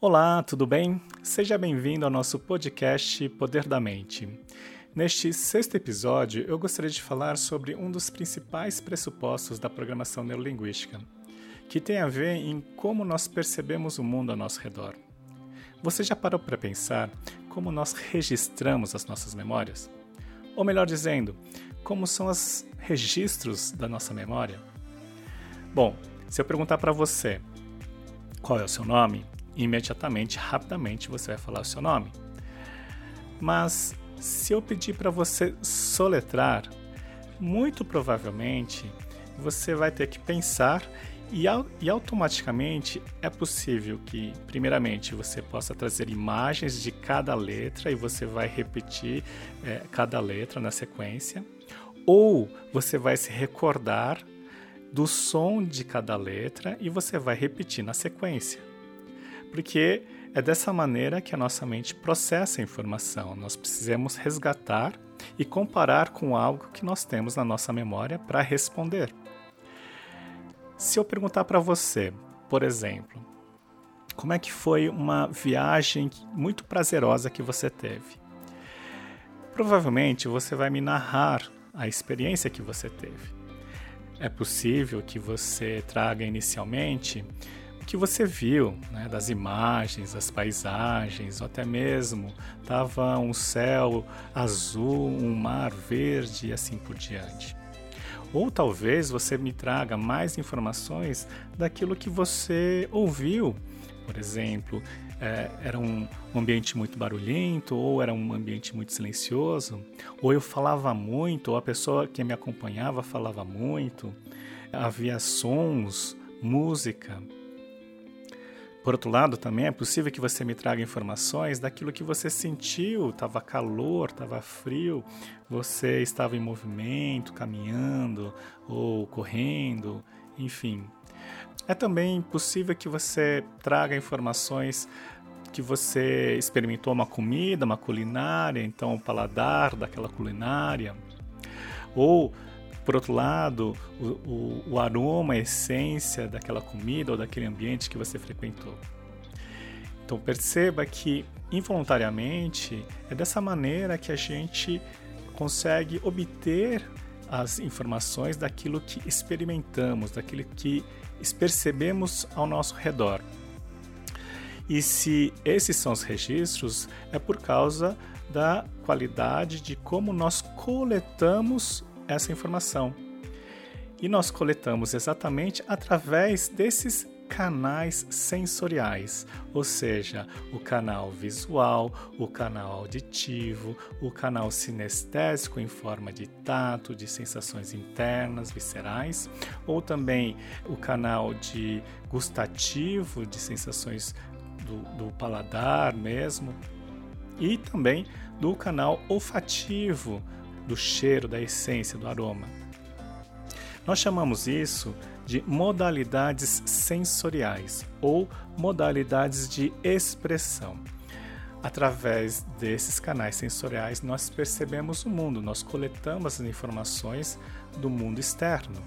Olá, tudo bem? Seja bem-vindo ao nosso podcast Poder da Mente. Neste sexto episódio, eu gostaria de falar sobre um dos principais pressupostos da programação neurolinguística, que tem a ver em como nós percebemos o mundo ao nosso redor. Você já parou para pensar como nós registramos as nossas memórias? Ou melhor dizendo, como são os registros da nossa memória? Bom, se eu perguntar para você qual é o seu nome, imediatamente, rapidamente, você vai falar o seu nome. Mas se eu pedir para você soletrar, muito provavelmente você vai ter que pensar e, e, automaticamente é possível que, primeiramente, você possa trazer imagens de cada letra e você vai repetir é, cada letra na sequência, ou você vai se recordar do som de cada letra e você vai repetir na sequência porque é dessa maneira que a nossa mente processa a informação. Nós precisamos resgatar e comparar com algo que nós temos na nossa memória para responder. Se eu perguntar para você, por exemplo, como é que foi uma viagem muito prazerosa que você teve? Provavelmente você vai me narrar a experiência que você teve. É possível que você traga inicialmente que você viu, né, das imagens, das paisagens, ou até mesmo estava um céu azul, um mar verde e assim por diante. Ou talvez você me traga mais informações daquilo que você ouviu. Por exemplo, é, era um ambiente muito barulhento, ou era um ambiente muito silencioso, ou eu falava muito, ou a pessoa que me acompanhava falava muito, havia sons, música. Por outro lado, também é possível que você me traga informações daquilo que você sentiu, estava calor, estava frio, você estava em movimento, caminhando ou correndo, enfim. É também possível que você traga informações que você experimentou uma comida, uma culinária, então o paladar daquela culinária. Ou por outro lado, o, o, o aroma, a essência daquela comida ou daquele ambiente que você frequentou. Então perceba que involuntariamente é dessa maneira que a gente consegue obter as informações daquilo que experimentamos, daquilo que percebemos ao nosso redor. E se esses são os registros, é por causa da qualidade de como nós coletamos essa informação. E nós coletamos exatamente através desses canais sensoriais, ou seja, o canal visual, o canal auditivo, o canal sinestésico em forma de tato, de sensações internas, viscerais, ou também o canal de gustativo, de sensações do, do paladar mesmo, e também do canal olfativo, do cheiro, da essência, do aroma. Nós chamamos isso de modalidades sensoriais ou modalidades de expressão. Através desses canais sensoriais, nós percebemos o mundo, nós coletamos as informações do mundo externo.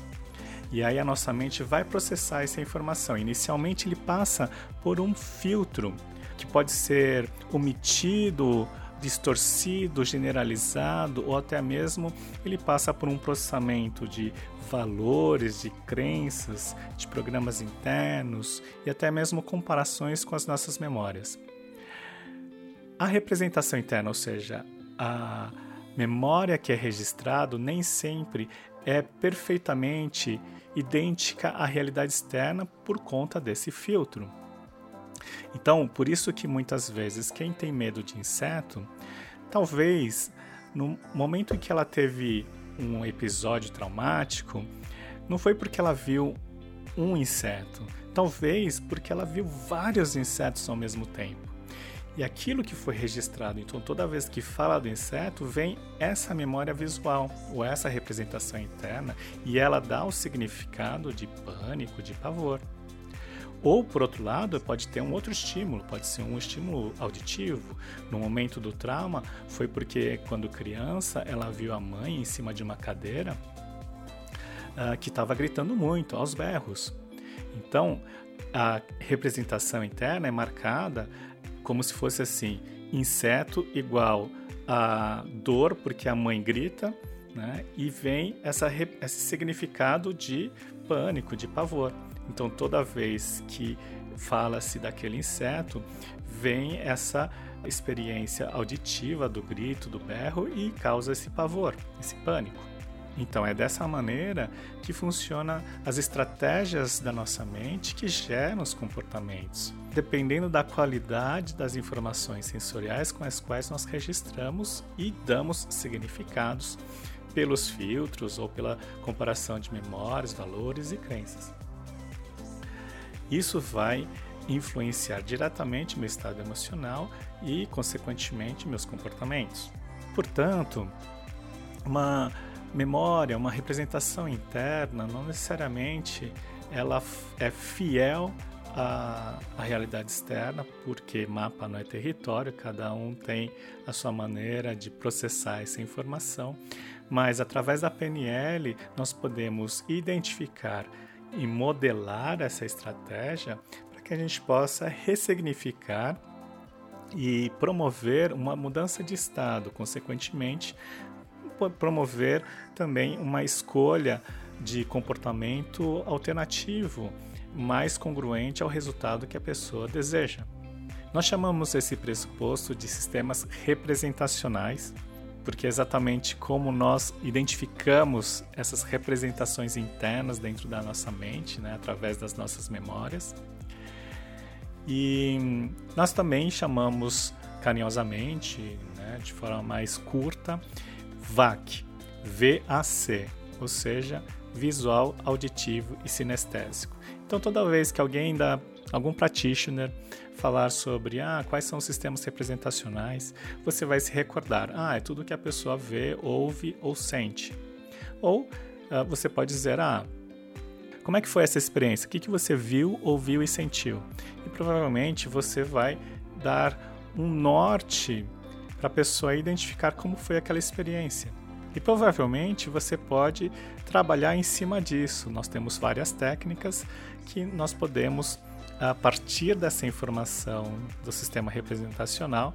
E aí a nossa mente vai processar essa informação. Inicialmente, ele passa por um filtro que pode ser omitido distorcido, generalizado ou até mesmo ele passa por um processamento de valores, de crenças, de programas internos e até mesmo comparações com as nossas memórias. A representação interna, ou seja, a memória que é registrado nem sempre é perfeitamente idêntica à realidade externa por conta desse filtro. Então, por isso que muitas vezes quem tem medo de inseto, talvez no momento em que ela teve um episódio traumático, não foi porque ela viu um inseto, talvez porque ela viu vários insetos ao mesmo tempo. E aquilo que foi registrado, então toda vez que fala do inseto, vem essa memória visual ou essa representação interna e ela dá o significado de pânico, de pavor. Ou, por outro lado, pode ter um outro estímulo, pode ser um estímulo auditivo. No momento do trauma, foi porque, quando criança, ela viu a mãe em cima de uma cadeira uh, que estava gritando muito, aos berros. Então, a representação interna é marcada como se fosse assim: inseto igual a dor porque a mãe grita, né? E vem essa, esse significado de pânico, de pavor. Então, toda vez que fala-se daquele inseto, vem essa experiência auditiva do grito, do berro e causa esse pavor, esse pânico. Então é dessa maneira que funcionam as estratégias da nossa mente que geram os comportamentos, dependendo da qualidade das informações sensoriais com as quais nós registramos e damos significados pelos filtros ou pela comparação de memórias, valores e crenças. Isso vai influenciar diretamente meu estado emocional e, consequentemente, meus comportamentos. Portanto, uma memória, uma representação interna, não necessariamente ela é fiel à, à, realidade externa, porque mapa não é território, cada um tem a sua maneira de processar essa informação, mas através da PNL nós podemos identificar e modelar essa estratégia para que a gente possa ressignificar e promover uma mudança de estado, consequentemente, promover também uma escolha de comportamento alternativo, mais congruente ao resultado que a pessoa deseja. Nós chamamos esse pressuposto de sistemas representacionais, porque é exatamente como nós identificamos essas representações internas dentro da nossa mente, né, através das nossas memórias. E nós também chamamos carinhosamente, né, de forma mais curta, VAC, VAC, ou seja, visual, auditivo e sinestésico. Então, toda vez que alguém dá algum practitioner falar sobre ah, quais são os sistemas representacionais, você vai se recordar, ah, é tudo que a pessoa vê, ouve ou sente. Ou uh, você pode dizer, ah, como é que foi essa experiência? O que, que você viu, ouviu e sentiu? E provavelmente você vai dar um norte para a pessoa identificar como foi aquela experiência. E provavelmente você pode trabalhar em cima disso. Nós temos várias técnicas que nós podemos, a partir dessa informação do sistema representacional,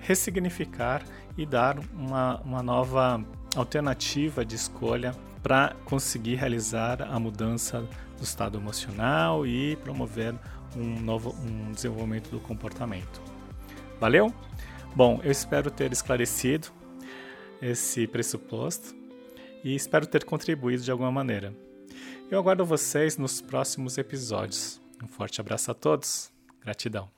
ressignificar e dar uma, uma nova alternativa de escolha para conseguir realizar a mudança do estado emocional e promover um novo um desenvolvimento do comportamento. Valeu? Bom, eu espero ter esclarecido esse pressuposto e espero ter contribuído de alguma maneira. Eu aguardo vocês nos próximos episódios. Um forte abraço a todos. Gratidão.